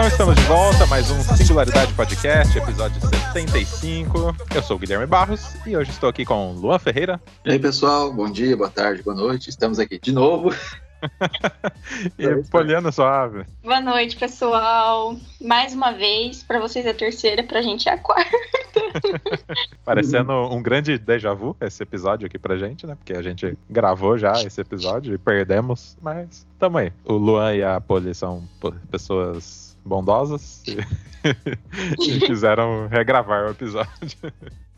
Então estamos de volta, mais um Singularidade Podcast, episódio 75. Eu sou o Guilherme Barros e hoje estou aqui com Luan Ferreira. E aí, pessoal, bom dia, boa tarde, boa noite. Estamos aqui de novo. e Poliana Suave. Boa noite, pessoal. Mais uma vez, para vocês é a terceira, pra gente é a quarta. Parecendo um grande déjà vu esse episódio aqui pra gente, né? Porque a gente gravou já esse episódio e perdemos, mas tamo aí. O Luan e a Poli são pessoas bondosas e, e quiseram regravar o episódio.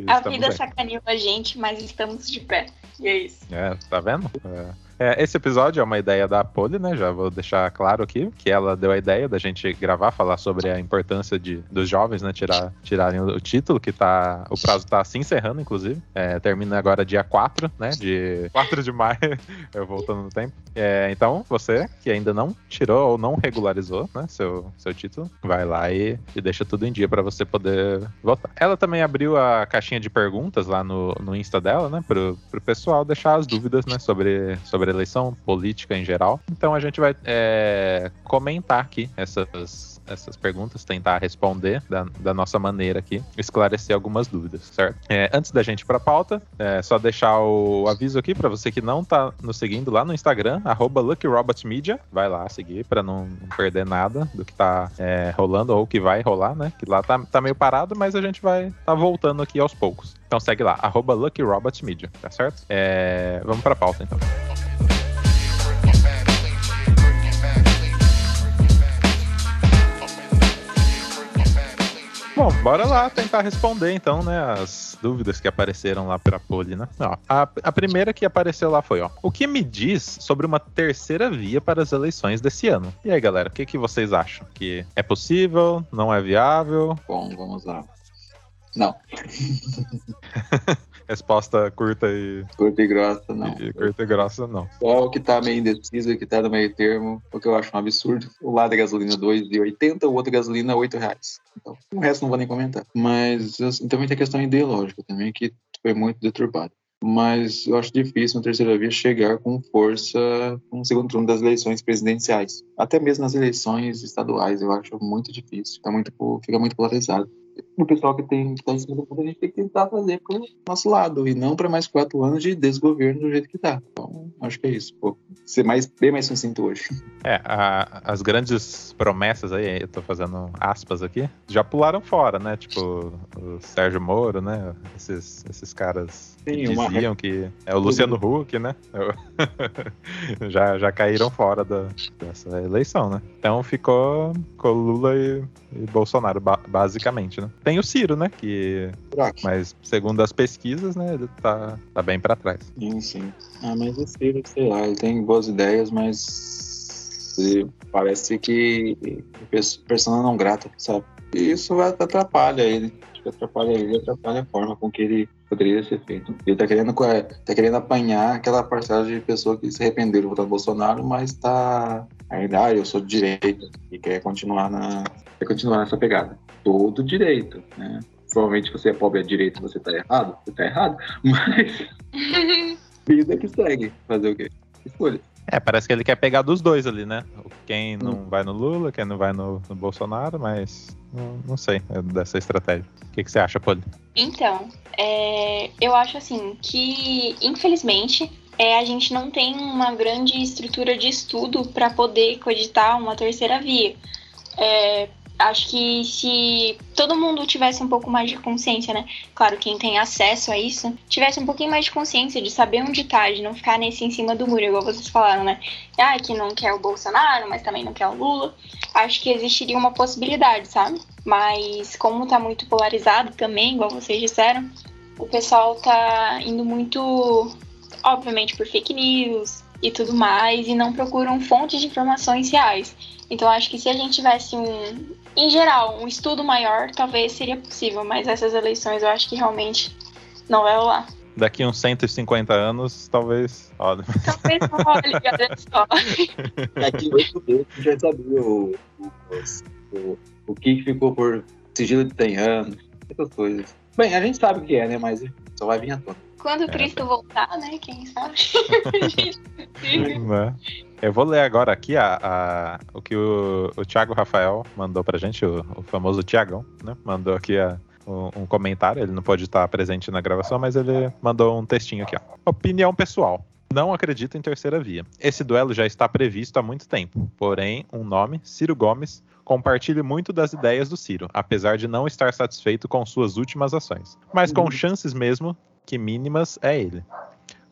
a vida sacaneou a gente, mas estamos de pé. E é isso. É, tá vendo? É. É, esse episódio é uma ideia da Polly, né? Já vou deixar claro aqui que ela deu a ideia da gente gravar, falar sobre a importância de, dos jovens, né? Tirar, tirarem o, título, que tá. O prazo tá se encerrando, inclusive. É, termina agora dia 4, né? De 4 de maio, eu voltando no tempo. É, então, você que ainda não tirou ou não regularizou, né? Seu, seu título, vai lá e, e deixa tudo em dia para você poder votar. Ela também abriu a caixinha de perguntas lá no, no Insta dela, né? Pro, pro pessoal deixar as dúvidas, né? Sobre, sobre eleição política em geral. Então a gente vai é, comentar aqui essas essas perguntas, tentar responder da, da nossa maneira aqui, esclarecer algumas dúvidas, certo? É, antes da gente ir para a pauta, é só deixar o aviso aqui para você que não está nos seguindo lá no Instagram, LuckyRobotsMedia, vai lá seguir para não, perder nada do que está é, rolando ou que vai rolar, né? Que lá tá, tá meio parado, mas a gente vai tá voltando aqui aos poucos. Então segue lá, LuckyRobotsMedia, tá certo? É, vamos a pauta então. Bora lá tentar responder então, né, as dúvidas que apareceram lá pra Poli, né? Ó, a, a primeira que apareceu lá foi, ó, o que me diz sobre uma terceira via para as eleições desse ano? E aí, galera, o que, que vocês acham? Que é possível? Não é viável? Bom, vamos lá. Não. Resposta curta e. Curta e grossa, não. E curta e grossa, não. Só o que tá meio indeciso e que tá no meio termo, o que eu acho um absurdo. O lado da gasolina 2,80, o outro gasolina 8 reais. Então, o resto não vou nem comentar. Mas assim, também tem a questão ideológica também, que foi muito deturbada mas eu acho difícil uma terceira via chegar com força no segundo turno das eleições presidenciais. Até mesmo nas eleições estaduais, eu acho muito difícil. Tá muito, fica muito polarizado o pessoal que tem que está em cima do mundo, a gente tem que tentar fazer para o nosso lado e não para mais quatro anos de desgoverno do jeito que está. Então, acho que é isso. Pô, ser mais, bem mais sucinto hoje. É, a, as grandes promessas aí, eu estou fazendo aspas aqui, já pularam fora, né? Tipo, o Sérgio Moro, né? Esses, esses caras Sim, que diziam uma... que é o Luciano Huck, né? já, já caíram fora da, dessa eleição, né? Então ficou com Lula e, e Bolsonaro, basicamente, né? Tem o Ciro, né? Que. Mas segundo as pesquisas, né, ele tá, tá bem para trás. Sim, sim. Ah, mas o Ciro, sei lá, ele tem boas ideias, mas parece que persona não grata, sabe? E isso atrapalha ele. Atrapalha ele, atrapalha a forma com que ele poderia ser feito. Ele tá querendo, tá querendo apanhar aquela parcela de pessoa que se arrependeram de votar no Bolsonaro, mas tá ainda, ah, eu sou de direita e quer continuar na quer continuar nessa pegada. Todo direito, né? Provavelmente você é pobre à direita, você tá errado, você tá errado, mas vida que segue, fazer o quê? Escolha. É, parece que ele quer pegar dos dois ali, né? Quem não hum. vai no Lula, quem não vai no, no Bolsonaro, mas não, não sei é dessa estratégia. O que, que você acha, Poli? Então, é, eu acho assim que, infelizmente, é, a gente não tem uma grande estrutura de estudo para poder cogitar uma terceira via. É, acho que se todo mundo tivesse um pouco mais de consciência, né? Claro, quem tem acesso a isso, tivesse um pouquinho mais de consciência de saber onde tá, de não ficar nesse em cima do muro, igual vocês falaram, né? Ah, que não quer o Bolsonaro, mas também não quer o Lula. Acho que existiria uma possibilidade, sabe? Mas como tá muito polarizado também, igual vocês disseram, o pessoal tá indo muito, obviamente, por fake news e tudo mais, e não procuram fontes de informações reais. Então acho que se a gente tivesse um, em geral, um estudo maior, talvez seria possível, mas essas eleições eu acho que realmente não vai rolar. Daqui uns 150 anos, talvez. Olha. Talvez olhe, olha só. Daqui oito meses já sabia o, o, o, o que ficou por sigilo de 100 anos, essas coisas. Bem, a gente sabe o que é, né? Mas só vai vir à tona. Quando É, Cristo voltar, né? Quem sabe? Gente, Né? Eu vou ler agora aqui a, a- o que o, o Thiago Rafael mandou pra gente, o, o famoso Tiagão, né? Mandou aqui a- um, um comentário. Ele não pode estar presente na gravação, mas ele mandou um textinho aqui, ó. Opinião pessoal. Não acredito em terceira via. Esse duelo já está previsto há muito tempo. Porém, um nome, Ciro Gomes, compartilha muito das ideias do Ciro, apesar de não estar satisfeito com suas últimas ações. Mas com Uhum. chances mesmo que mínimas é ele.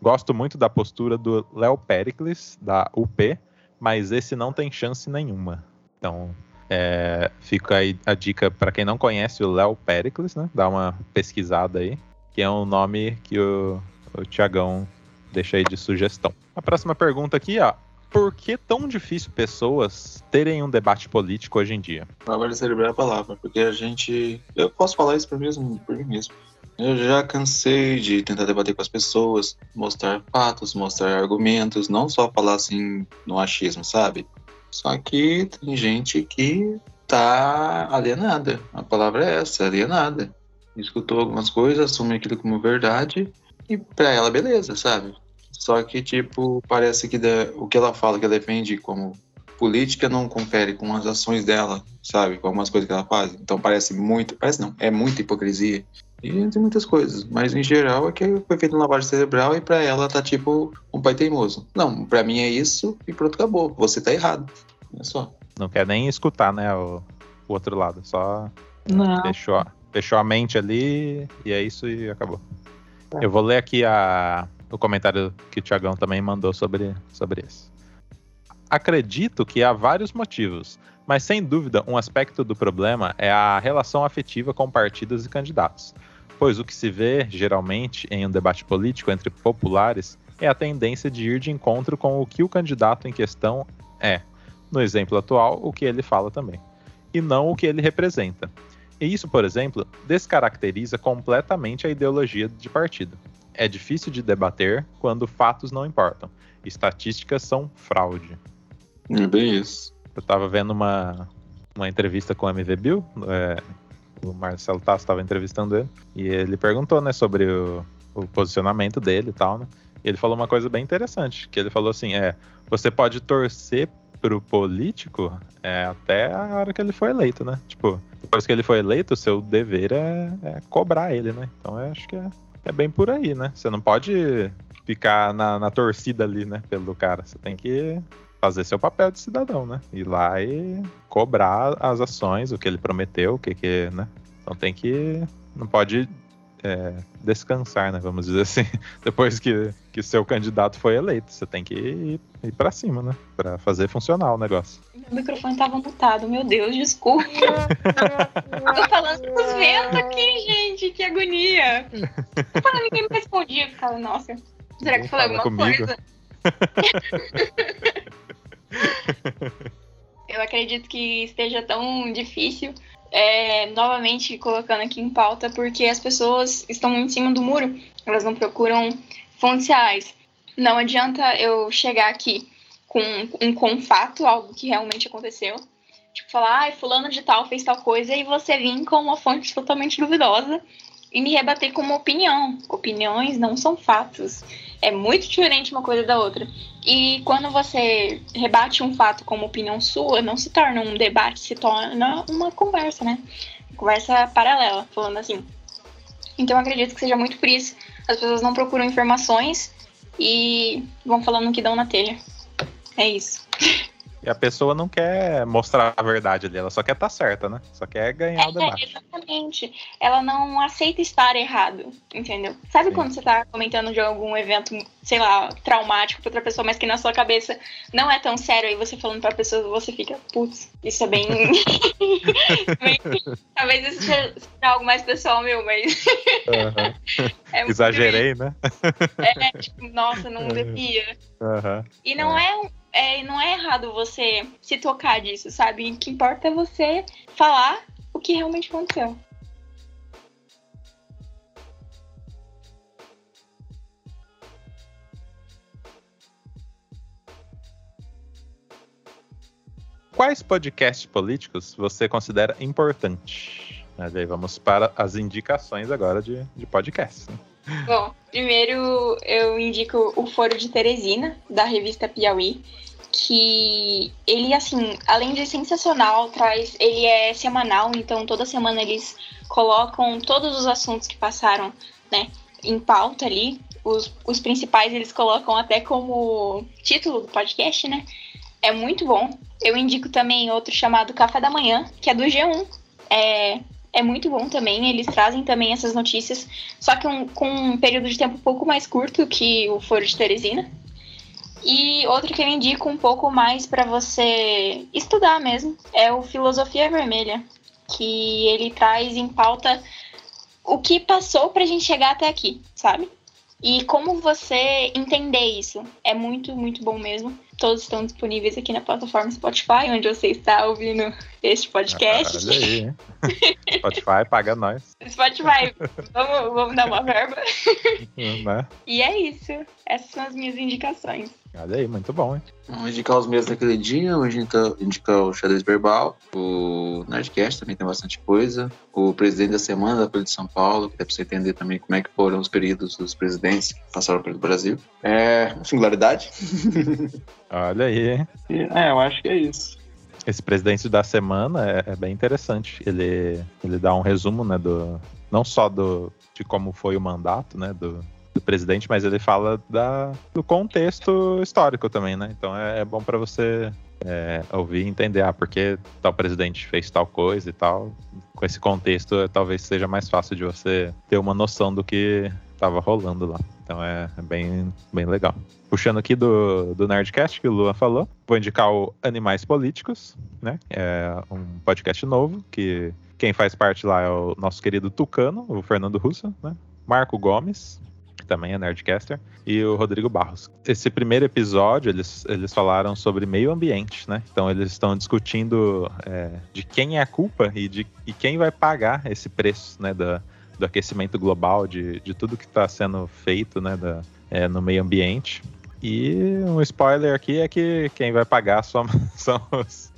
Gosto muito da postura do Léo Pericles, da UP, mas esse não tem chance nenhuma. Então, é, fica aí a dica para quem não conhece o Léo Pericles, né? Dá uma pesquisada aí, que é um nome que o, o Tiagão deixa aí de sugestão. A próxima pergunta aqui, ó. Por que tão difícil pessoas terem um debate político hoje em dia? Cerebral é a palavra, porque a gente. Eu posso falar isso por, mesmo, por mim mesmo. Eu já cansei de tentar debater com as pessoas, mostrar fatos, mostrar argumentos, não só falar assim no achismo, sabe? Só que tem gente que tá alienada. A palavra é essa, alienada. Escutou algumas coisas, assume aquilo como verdade e pra ela, beleza, sabe? Só que, tipo, parece que da- o que ela fala, que ela defende como política não confere com as ações dela, sabe? Com algumas coisas que ela faz. Então parece muito, parece não, é muita hipocrisia. E tem muitas coisas, mas em geral é que foi feito uma lavagem cerebral e pra ela tá tipo um pai teimoso. Não, pra mim é isso e pronto, acabou. Você tá errado. É só. Não quer nem escutar, né, o, o outro lado. Só Não. Fechou, fechou a mente ali e é isso e acabou. Eu vou ler aqui a, o comentário que o Tiagão também mandou sobre, sobre isso. Acredito que há vários motivos, mas sem dúvida um aspecto do problema é a relação afetiva com partidos e candidatos. Pois o que se vê, geralmente, em um debate político entre populares é a tendência de ir de encontro com o que o candidato em questão é. No exemplo atual, o que ele fala também. E não o que ele representa. E isso, por exemplo, descaracteriza completamente a ideologia de partido. É difícil de debater quando fatos não importam. Estatísticas são fraude. É bem isso. Eu tava vendo uma, uma entrevista com o MV Bill, é, o Marcelo Tasso estava entrevistando ele, e ele perguntou, né, sobre o, o posicionamento dele e tal, né? E ele falou uma coisa bem interessante, que ele falou assim, é, você pode torcer pro político é, até a hora que ele for eleito, né? Tipo, depois que ele for eleito, o seu dever é, é cobrar ele, né? Então eu acho que é, é bem por aí, né? Você não pode ficar na, na torcida ali, né, pelo cara. Você tem que fazer seu papel de cidadão, né? Ir lá e cobrar as ações, o que ele prometeu, o que que, né? Então tem que, não pode é, descansar, né? Vamos dizer assim, depois que que seu candidato foi eleito, você tem que ir, ir para cima, né? Para fazer funcionar o negócio. Meu microfone tava mutado, meu Deus, desculpa. Tô falando com os ventos aqui, gente, que agonia. Ninguém me respondia, ficava, nossa, será que Fala alguma comigo. coisa? Eu acredito que esteja tão difícil, é, novamente colocando aqui em pauta, porque as pessoas estão em cima do muro, elas não procuram fontes reais. Não adianta eu chegar aqui com um com fato, algo que realmente aconteceu, tipo falar, ai, fulano de tal fez tal coisa, e você vir com uma fonte totalmente duvidosa e me rebater com uma opinião. Opiniões não são fatos. É muito diferente uma coisa da outra. E quando você rebate um fato como opinião sua, não se torna um debate, se torna uma conversa, né? Conversa paralela, falando assim. Então eu acredito que seja muito por isso. As pessoas não procuram informações e vão falando o que dão na telha. É isso. E a pessoa não quer mostrar a verdade ali, ela só quer estar certa, né? Só quer ganhar o É, debate. exatamente. Ela não aceita estar errado, entendeu? Sabe Sim. quando você tá comentando de algum evento, sei lá, traumático pra outra pessoa, mas que na sua cabeça não é tão sério, aí você falando pra pessoa, você fica, putz, isso é bem. Talvez isso seja algo mais pessoal meu, mas. É Exagerei, né? É, tipo, nossa, não devia. Aham. E não é, um- é, não é errado você se tocar disso, sabe? O que importa é você falar o que realmente aconteceu. Quais podcasts políticos você considera importante? Mas aí vamos para as indicações agora de, de podcast. Né? Bom, primeiro eu indico o Foro de Teresina, da revista Piauí, que ele, assim, além de sensacional, traz. Ele é semanal, então toda semana eles colocam todos os assuntos que passaram, né, em pauta ali. Os, os principais eles colocam até como título do podcast, né? É muito bom. Eu indico também outro chamado Café da Manhã, que é do G1. É, é muito bom também. Eles trazem também essas notícias, só que um, com um período de tempo um pouco mais curto que o Foro de Teresina. E outro que eu indico um pouco mais para você estudar mesmo é o Filosofia Vermelha, que ele traz em pauta o que passou pra gente chegar até aqui, sabe? E como você entender isso. É muito, muito bom mesmo. Todos estão disponíveis aqui na plataforma Spotify, onde você está ouvindo este podcast. Ah, olha aí. Spotify paga nós. Spotify, vamos, vamos dar uma verba. Né? E é isso. Essas são as minhas indicações. Olha aí, muito bom, hein? Vamos indicar os meus daquele dia, vamos indicar, indicar o Xadrez Verbal, o Nerdcast também tem bastante coisa, o presidente da semana da Folha de São Paulo, que dá pra você entender também como é que foram os períodos dos presidentes que passaram pelo Brasil. É, singularidade. Olha aí, hein? É, eu acho que é isso. Esse presidente da semana é, é, bem interessante. Ele, ele dá um resumo, né, do não só do de como foi o mandato, né, do, do presidente, mas ele fala da, do contexto histórico também, né? Então é, é bom para você é, ouvir e entender, ah, porque tal presidente fez tal coisa e tal. Com esse contexto, talvez seja mais fácil de você ter uma noção do que estava rolando lá. Então é, é, bem, bem legal. Puxando aqui do, do Nerdcast que o Lua falou, vou indicar o Animais Políticos, né? É um podcast novo que quem faz parte lá é o nosso querido Tucano, o Fernando Russo, né? Marco Gomes, também é Nerdcaster, e o Rodrigo Barros. Esse primeiro episódio, eles, eles falaram sobre meio ambiente, né? Então eles estão discutindo é, de quem é a culpa e de e quem vai pagar esse preço, né? Da, do aquecimento global, de, de tudo que está sendo feito, né? Da, é, no meio ambiente. E um spoiler aqui é que quem vai pagar são, são os,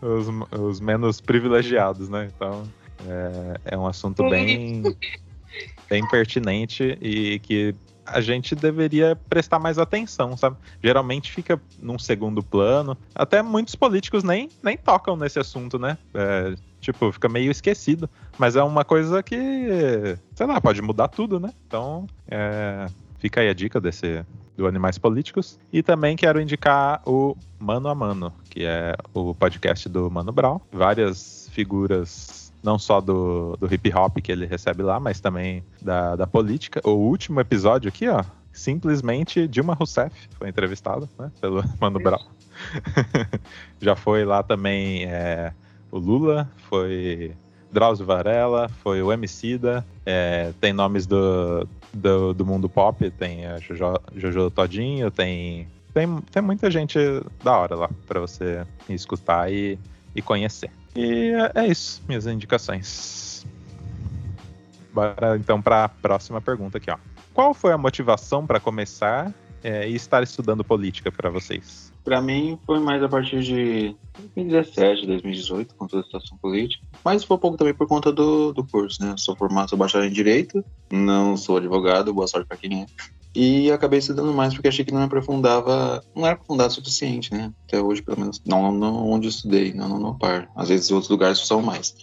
os, os menos privilegiados, né? Então é, é um assunto bem bem pertinente e que a gente deveria prestar mais atenção, sabe? Geralmente fica num segundo plano. Até muitos políticos nem, nem tocam nesse assunto, né? É, tipo, fica meio esquecido. Mas é uma coisa que, sei lá, pode mudar tudo, né? Então, é, fica aí a dica desse do Animais Políticos. E também quero indicar o Mano a Mano, que é o podcast do Mano Brown. Várias figuras não só do, do hip hop que ele recebe lá, mas também da, da política. O último episódio aqui, ó, simplesmente Dilma Rousseff foi entrevistado, né, pelo Mano Brown. Já foi lá também é, o Lula, foi Drauzio Varela, foi o Emicida, é, tem nomes do, do, do, mundo pop, tem a Jojo, Jojo Todinho, tem, tem, tem muita gente da hora lá para você escutar e, e conhecer. E é isso, minhas indicações. Bora então para a próxima pergunta aqui, ó. Qual foi a motivação para começar é, e estar estudando política para vocês? Para mim foi mais a partir de 2017, 2018, com toda a situação política. Mas foi um pouco também por conta do, do curso, né? sou formado, sou bacharel em Direito, não sou advogado, boa sorte para quem é. E acabei estudando mais porque achei que não me aprofundava, não era aprofundado o suficiente, né? Até hoje, pelo menos, não, não onde eu estudei, não, não no par. Às vezes outros lugares são mais.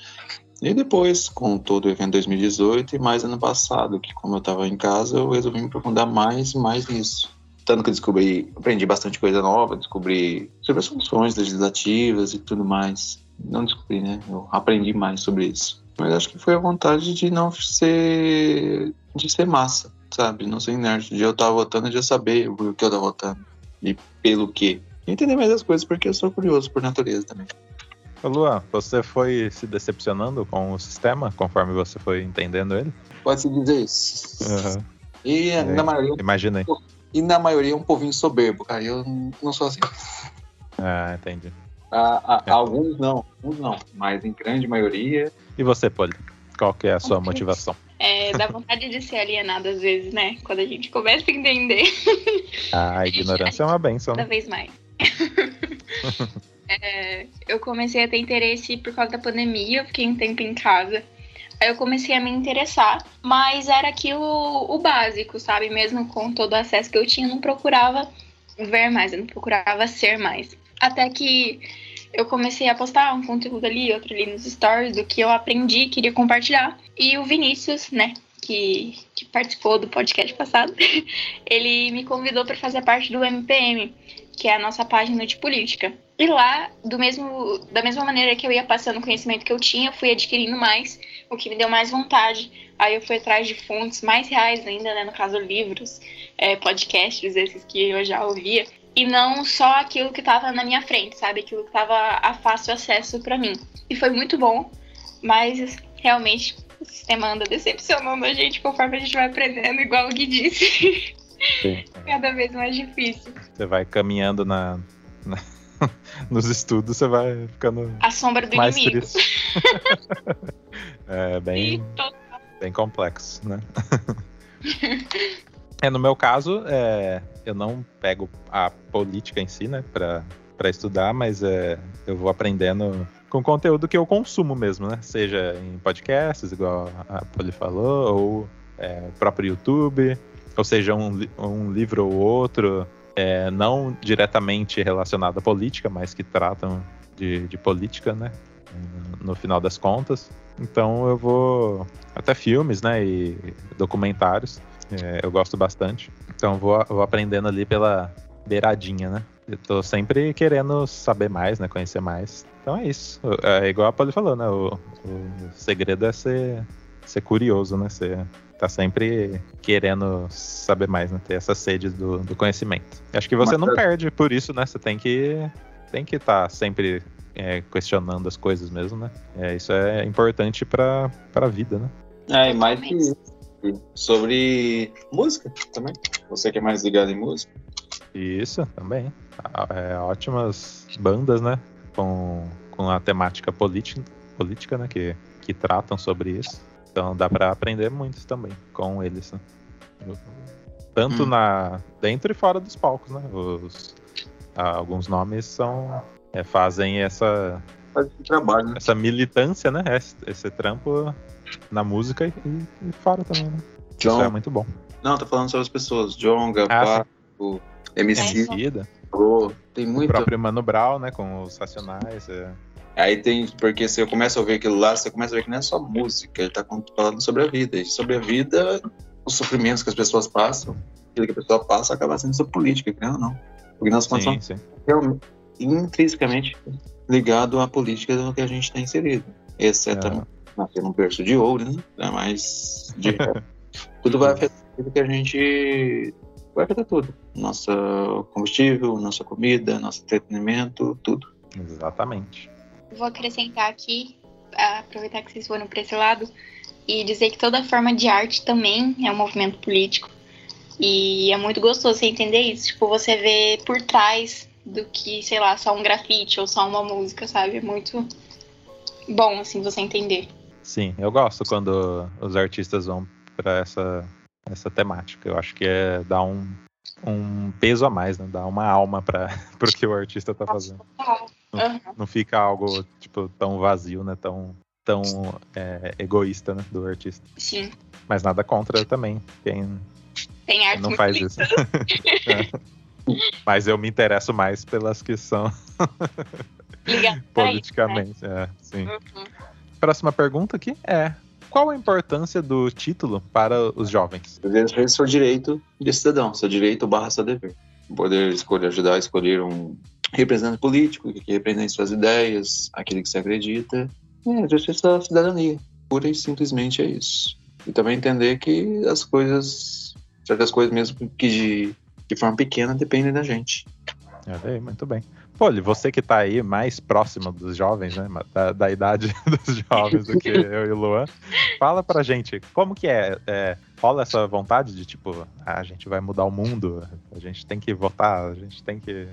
E depois, com todo o evento 2018 e mais ano passado, que como eu estava em casa, eu resolvi me aprofundar mais e mais nisso. Tanto que eu descobri, aprendi bastante coisa nova, descobri sobre as funções legislativas e tudo mais. Não descobri, né? Eu aprendi mais sobre isso. Mas acho que foi a vontade de não ser. de ser massa sabe? Não ser nerd. De eu estar votando, de eu saber o que eu estou votando. E pelo quê. Entender mais as coisas, porque eu sou curioso por natureza também. Ô Luan, você foi se decepcionando com o sistema conforme você foi entendendo ele? Pode-se dizer isso. Uhum. E é, na maioria. Imaginei. E na maioria é um povinho soberbo, cara. Eu não sou assim. Ah, entendi. Ah, é. Alguns não, alguns não, mas em grande maioria. E você, Poli? Qual que é a sua okay. motivação? É, dá vontade de ser alienado às vezes, né? Quando a gente começa a entender. A ignorância a é uma benção. Cada vez mais. é, eu comecei a ter interesse por causa da pandemia, eu fiquei um tempo em casa. Aí eu comecei a me interessar, mas era aquilo o básico, sabe? Mesmo com todo o acesso que eu tinha, eu não procurava ver mais, eu não procurava ser mais. Até que eu comecei a postar um conteúdo ali, outro ali nos stories, do que eu aprendi, queria compartilhar. E o Vinícius, né, que, que participou do podcast passado, ele me convidou para fazer parte do MPM, que é a nossa página de política. E lá, do mesmo, da mesma maneira que eu ia passando o conhecimento que eu tinha, fui adquirindo mais, o que me deu mais vontade. Aí eu fui atrás de fontes mais reais ainda, né? No caso, livros, é, podcasts, esses que eu já ouvia. E não só aquilo que estava na minha frente, sabe? Aquilo que estava a fácil acesso para mim. E foi muito bom, mas realmente o sistema anda decepcionando a gente conforme a gente vai aprendendo, igual o Gui disse. Sim. Cada vez mais difícil. Você vai caminhando na, na nos estudos, você vai ficando. A sombra do mais inimigo. é bem, bem complexo, né? é, no meu caso, é, eu não pego a política em si, né, pra, pra estudar, mas é, eu vou aprendendo com conteúdo que eu consumo mesmo, né? Seja em podcasts, igual a Poli falou, ou é, próprio YouTube, ou seja, um, um livro ou outro, é, não diretamente relacionado à política, mas que tratam de, de política, né? No final das contas. Então eu vou. Até filmes, né? E documentários. É, eu gosto bastante. Então vou, vou aprendendo ali pela beiradinha, né? Eu tô sempre querendo saber mais, né? Conhecer mais. Então é isso. É igual a Poli falou, né? O, o segredo é ser, ser curioso, né? Ser, tá sempre querendo saber mais, né? Ter essa sede do, do conhecimento. Acho que você Mas, não perde por isso, né? Você tem que tem que estar tá sempre é, questionando as coisas mesmo, né? É, isso é importante para a vida, né? É, e mais que sobre música também. Você que é mais ligado em música. Isso, também. É, ótimas bandas, né? Com, com a temática política, política né? Que, que tratam sobre isso. Então dá para aprender muito também com eles. Né? Tanto hum. na dentro e fora dos palcos, né? Os, alguns nomes são é, fazem essa Faz esse trabalho, né? essa militância, né? Esse, esse trampo na música e, e, fora também, né? John... Isso é muito bom. Não, tô falando sobre as pessoas. John, Gapá, o MC. Oh, tem muito. O próprio Mano Brown, né? Com os Racionais. É... Aí tem, porque se eu começo a ouvir aquilo lá, você começa a ver que não é só música, ele tá falando sobre a vida. E sobre a vida, os sofrimentos que as pessoas passam, aquilo que a pessoa passa acaba sendo sobre política, não, não. Porque nós somos realmente, intrinsecamente ligado à política no que a gente está inserido. Exceto é. nascer num berço de ouro, né? É Mas de tudo vai afetar tudo que a gente vai afetar tudo. Nosso combustível, nossa comida, nosso entretenimento, tudo. Exatamente. Vou acrescentar aqui, aproveitar que vocês foram para esse lado, e dizer que toda forma de arte também é um movimento político. E é muito gostoso você entender isso. Tipo, você vê por trás do que, sei lá, só um grafite ou só uma música, sabe? É muito bom, assim, você entender. Sim, eu gosto quando os artistas vão para essa, essa temática. Eu acho que é dar um, um peso a mais, né? Dar uma alma para o que o artista tá fazendo. Não, não, fica algo, tipo, tão vazio, né? Tão, tão é, egoísta, né? Do artista. Sim. Mas nada contra também quem, Tem arte não faz isso. Mas eu me interesso mais pelas que são politicamente. né? é, sim. Uhum. Próxima pergunta aqui é: qual a importância do título para os jovens? Deve seu direito de cidadão, seu direito barra seu dever. Poder escolher, ajudar a escolher um representante político que represente suas ideias, aquele que se acredita. É, justiça da cidadania. Pura e simplesmente é isso. E também entender que as coisas, certas coisas mesmo que de de forma pequena depende da gente. É, muito bem. Pô, você que tá aí mais próximo dos jovens, né? Da, da idade dos jovens do que eu e o Luan, fala pra gente, como que é, é, Rola essa vontade de tipo, ah, a gente vai mudar o mundo, a gente tem que votar, a gente tem que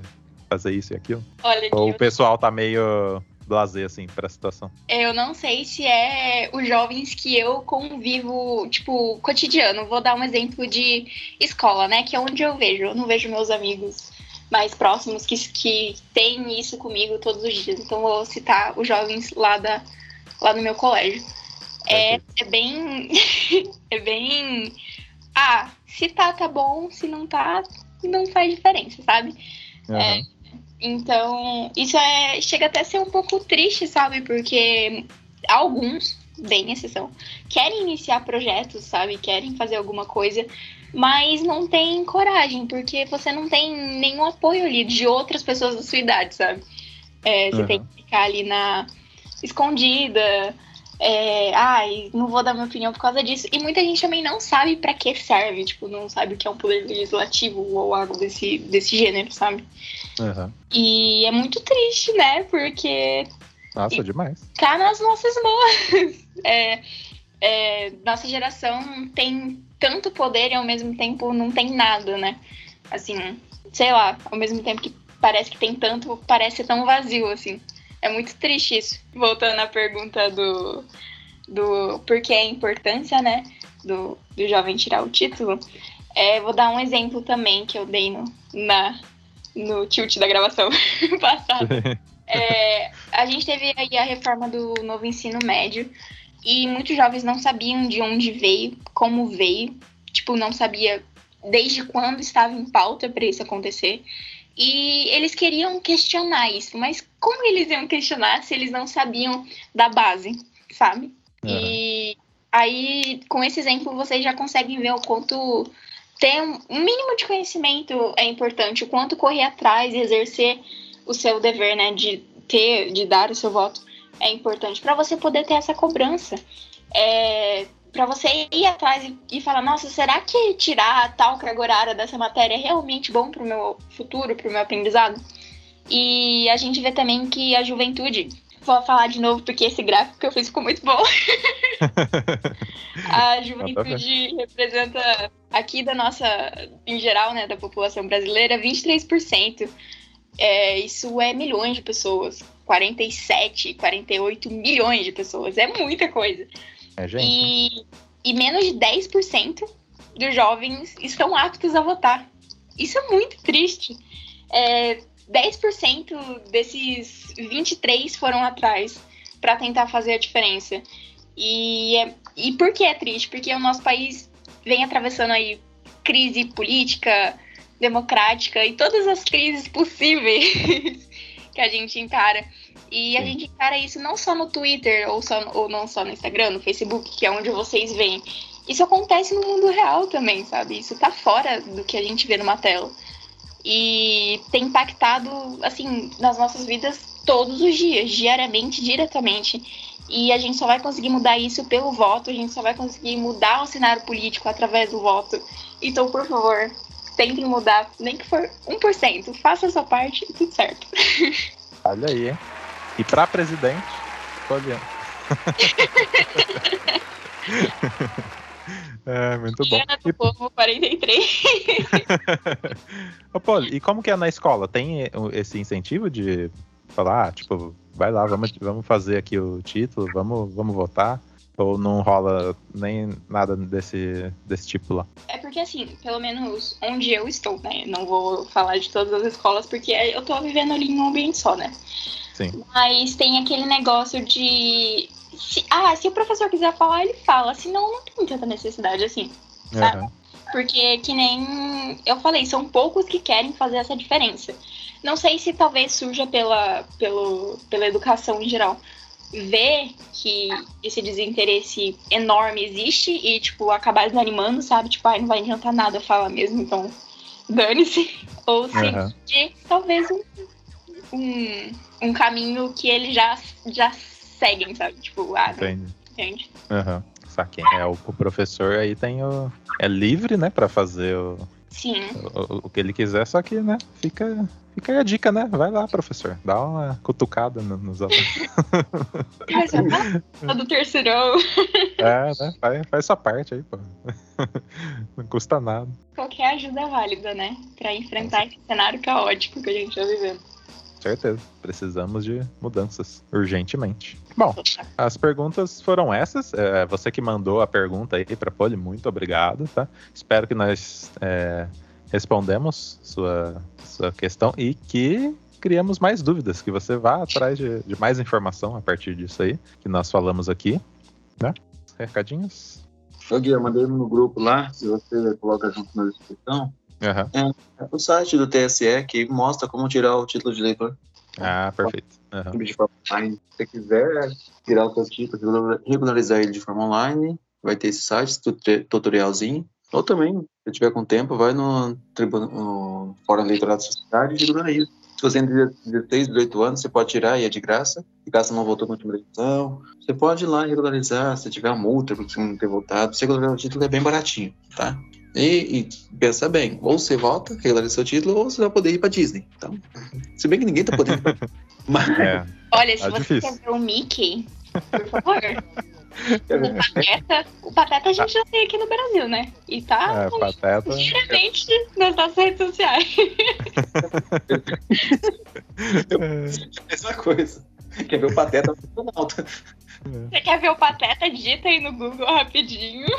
fazer isso e aquilo? Olha, Ou o pessoal tá meio blazer, assim, pra situação? Eu não sei se é os jovens que eu convivo, tipo, cotidiano. Vou dar um exemplo de escola, né? Que é onde eu vejo. Eu não vejo meus amigos mais próximos que, que têm isso comigo todos os dias. Então vou citar os jovens lá, da, lá no meu colégio. É, é bem. é bem. Ah, se tá, tá bom, se não tá, não faz diferença, sabe? Uhum. É, então, isso é, chega até a ser um pouco triste, sabe? Porque alguns, bem exceção, querem iniciar projetos, sabe? Querem fazer alguma coisa, mas não tem coragem, porque você não tem nenhum apoio ali de outras pessoas da sua idade, sabe? É, você Uhum. tem que ficar ali na escondida. É, ai, não vou dar minha opinião por causa disso. E muita gente também não sabe pra que serve, tipo, não sabe o que é um poder legislativo ou algo desse, desse gênero, sabe? Uhum. E é muito triste, né? Porque Nossa, demais. tá nas nossas mãos. É, é, nossa geração tem tanto poder e ao mesmo tempo não tem nada, né? Assim, sei lá, ao mesmo tempo que parece que tem tanto, parece ser tão vazio, assim. É muito triste isso. Voltando à pergunta do, do por que a importância, né, do, do jovem tirar o título, é, vou dar um exemplo também que eu dei no, na, no tilt da gravação passada. É, a gente teve aí a reforma do novo ensino médio e muitos jovens não sabiam de onde veio, como veio, tipo, não sabia desde quando estava em pauta para isso acontecer. E eles queriam questionar isso, mas como eles iam questionar se eles não sabiam da base, sabe? E aí, com esse exemplo, vocês já conseguem ver o quanto ter um um mínimo de conhecimento é importante, o quanto correr atrás e exercer o seu dever, né, de ter, de dar o seu voto é importante para você poder ter essa cobrança. É, para você ir atrás e, e falar, nossa, será que tirar a tal carga horária dessa matéria é realmente bom pro meu futuro, pro meu aprendizado? E a gente vê também que a juventude, vou falar de novo porque esse gráfico que eu fiz ficou muito bom. a juventude representa aqui da nossa, em geral, né, da população brasileira, 23%. É, isso é milhões de pessoas. 47, 48 milhões de pessoas. É muita coisa. É, gente. E, e menos de 10% dos jovens estão aptos a votar. Isso é muito triste. É, 10% desses 23 foram atrás para tentar fazer a diferença. E, é- e por que é triste? Porque o nosso país vem atravessando aí crise política, democrática e todas as crises possíveis que a gente encara. E a Sim. gente encara isso não só no Twitter ou, só, ou não só no Instagram, no Facebook, que é onde vocês veem. Isso acontece no mundo real também, sabe? Isso tá fora do que a gente vê numa tela. E tem impactado, assim, nas nossas vidas todos os dias, diariamente, diretamente. E a gente só vai conseguir mudar isso pelo voto, a gente só vai conseguir mudar o cenário político através do voto. Então, por favor, tentem mudar, nem que for 1%. Faça a sua parte e tudo certo. Olha aí, hein? E pra presidente, escolhendo. é, muito bom. Do Povo 43. Ô, Poli, e como que é na escola? Tem eh, esse incentivo de falar, ah, tipo, vai lá, vamos, vamos fazer aqui o título, vamos, vamos votar? Ou não rola nem nada desse, desse tipo lá? É porque, assim, pelo menos onde eu estou, né? Não vou falar de todas as escolas, porque eu tô vivendo ali em um ambiente só, né? Sim. Mas tem aquele negócio de. se- ah, se o professor quiser falar, ele fala. Senão, não tem tanta necessidade assim. Sabe? Aham. Porque, que nem eu falei, são poucos que querem fazer essa diferença. Não sei se talvez surja pela, pelo, pela educação em geral. Ver que esse desinteresse enorme existe e, tipo, acabar desanimando, sabe? Tipo, ai, não vai adiantar nada falar mesmo, então dane-se. Ou se de talvez um, um, um caminho que eles já, já seguem, sabe? Tipo, ah, Entendi. entende? Aham. Saquei. É, o, o professor aí tem o. É livre, né, pra fazer o, Sim. o, o que ele quiser, só que, né, fica, fica aí a dica, né? Vai lá, professor. Dá uma cutucada no- nos alunos. Tô do terceirão. É, né? Faz, faz sua parte aí, pô. Não custa nada. Qualquer ajuda é válida, né? Pra enfrentar esse cenário caótico que a gente tá vivendo. Certeza. Precisamos de mudanças urgentemente. Bom, as perguntas foram essas. É, você que mandou a pergunta aí pra Poli, muito obrigado, tá? Espero que nós é, respondemos sua, sua questão e que criamos mais dúvidas, que você vá atrás de, de mais informação a partir disso aí que nós falamos aqui, né? recadinhos? Ô Gui, eu mandei no grupo lá, se você coloca junto na descrição, Aham. é o site do TSE que mostra como tirar o título de eleitor Ah, perfeito. Online. Se você quiser tirar o seu título, regular- regularizar ele de forma online, vai ter esse site, tut- tutorialzinho. Ou também, se tiver com tempo, vai no, no Fórum Eleitoral da Sociedade e regulariza. Se você tem 16, 18 anos, você pode tirar e é de graça. E caso não votou na última eleição, você pode ir lá e regularizar. Se tiver uma multa por você não ter votado, você regularizar o título é bem baratinho, tá? E, e pensa bem, ou você volta, regulariza seu título, ou você vai poder ir pra Disney. Então, se bem que ninguém tá podendo. Mas, É. Olha, se Tá você difícil. quer ver o Mickey, por favor. o Pateta, o Pateta a gente já tem aqui no Brasil, né? E tá É, pateta. nas nossas redes sociais. essa coisa. Quer ver o Pateta no alto. Você quer ver o Pateta? Digita aí no Google rapidinho.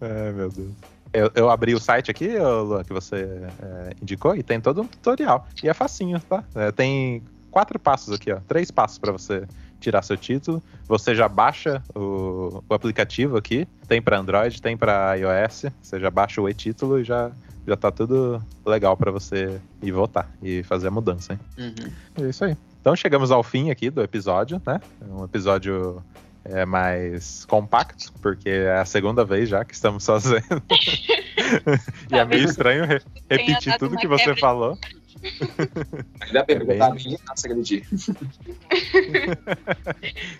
Ai, meu Deus. Eu, eu abri o site aqui, Luan, que você é, indicou, e tem todo um tutorial. E é facinho, tá? É, tem quatro passos aqui, ó. Três passos para você tirar seu título. Você já baixa o, o aplicativo aqui. Tem para Android, tem para iOS. Você já baixa o e-título e já, já tá tudo legal para você ir votar e fazer a mudança, hein? Uhum. É isso aí. Então chegamos ao fim aqui do episódio, né? É Um episódio é, mais compacto, porque é a segunda vez já que estamos fazendo. e é meio estranho re- repetir tudo que você quebra. falou. Pra perguntar bem. bem, nossa, aquele dia.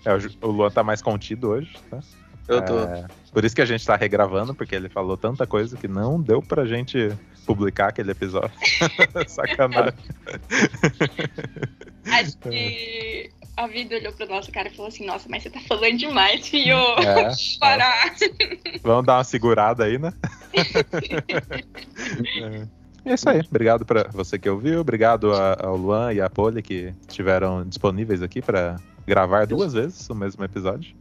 É, o Luan tá mais contido hoje, tá? Eu tô. É, por isso que a gente tá regravando, porque ele falou tanta coisa que não deu pra gente publicar aquele episódio. Sacanagem. Acho que a vida olhou pra nossa cara e falou assim: Nossa, mas você tá falando demais, filho. É, Parar. Vamos dar uma segurada aí, né? é. É isso aí. Obrigado pra você que ouviu. Obrigado ao Luan e à Poli que estiveram disponíveis aqui pra gravar duas vezes o mesmo episódio.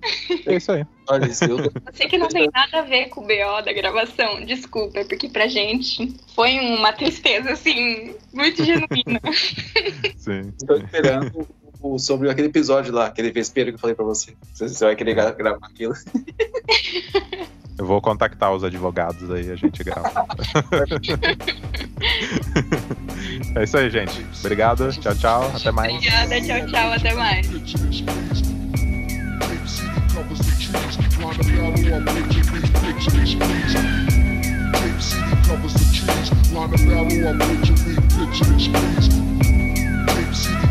É isso aí. Olha, isso, eu tô, Você que não tem nada a ver com o BO da gravação, desculpa, porque pra gente foi uma tristeza, assim, muito genuína. Sim. tô esperando sobre aquele episódio lá, aquele vespeiro que eu falei pra você. Você, você vai querer gra- gravar aquilo. Eu vou contactar os advogados aí, a gente grava. é isso aí, gente. Obrigado. Tchau, tchau. Até mais. Obrigada, tchau, tchau, até mais.